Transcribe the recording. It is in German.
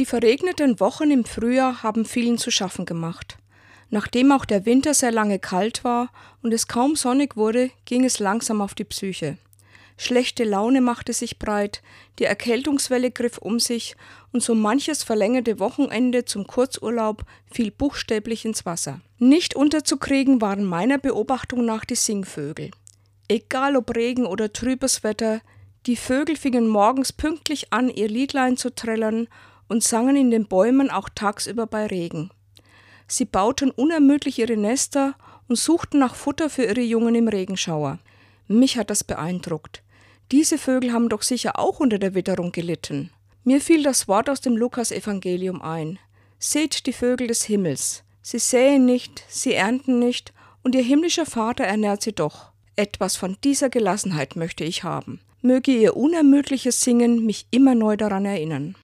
Die verregneten Wochen im Frühjahr haben vielen zu schaffen gemacht. Nachdem auch der Winter sehr lange kalt war und es kaum sonnig wurde, ging es langsam auf die Psyche. Schlechte Laune machte sich breit, die Erkältungswelle griff um sich und so manches verlängerte Wochenende zum Kurzurlaub fiel buchstäblich ins Wasser. Nicht unterzukriegen waren meiner Beobachtung nach die Singvögel. Egal ob Regen oder trübes Wetter, die Vögel fingen morgens pünktlich an, ihr Liedlein zu trällern und sangen in den Bäumen auch tagsüber bei Regen. Sie bauten unermüdlich ihre Nester und suchten nach Futter für ihre Jungen im Regenschauer. Mich hat das beeindruckt. Diese Vögel haben doch sicher auch unter der Witterung gelitten. Mir fiel das Wort aus dem Lukasevangelium ein. Seht die Vögel des Himmels. Sie säen nicht, sie ernten nicht, und ihr himmlischer Vater ernährt sie doch. Etwas von dieser Gelassenheit möchte ich haben. Möge ihr unermüdliches Singen mich immer neu daran erinnern.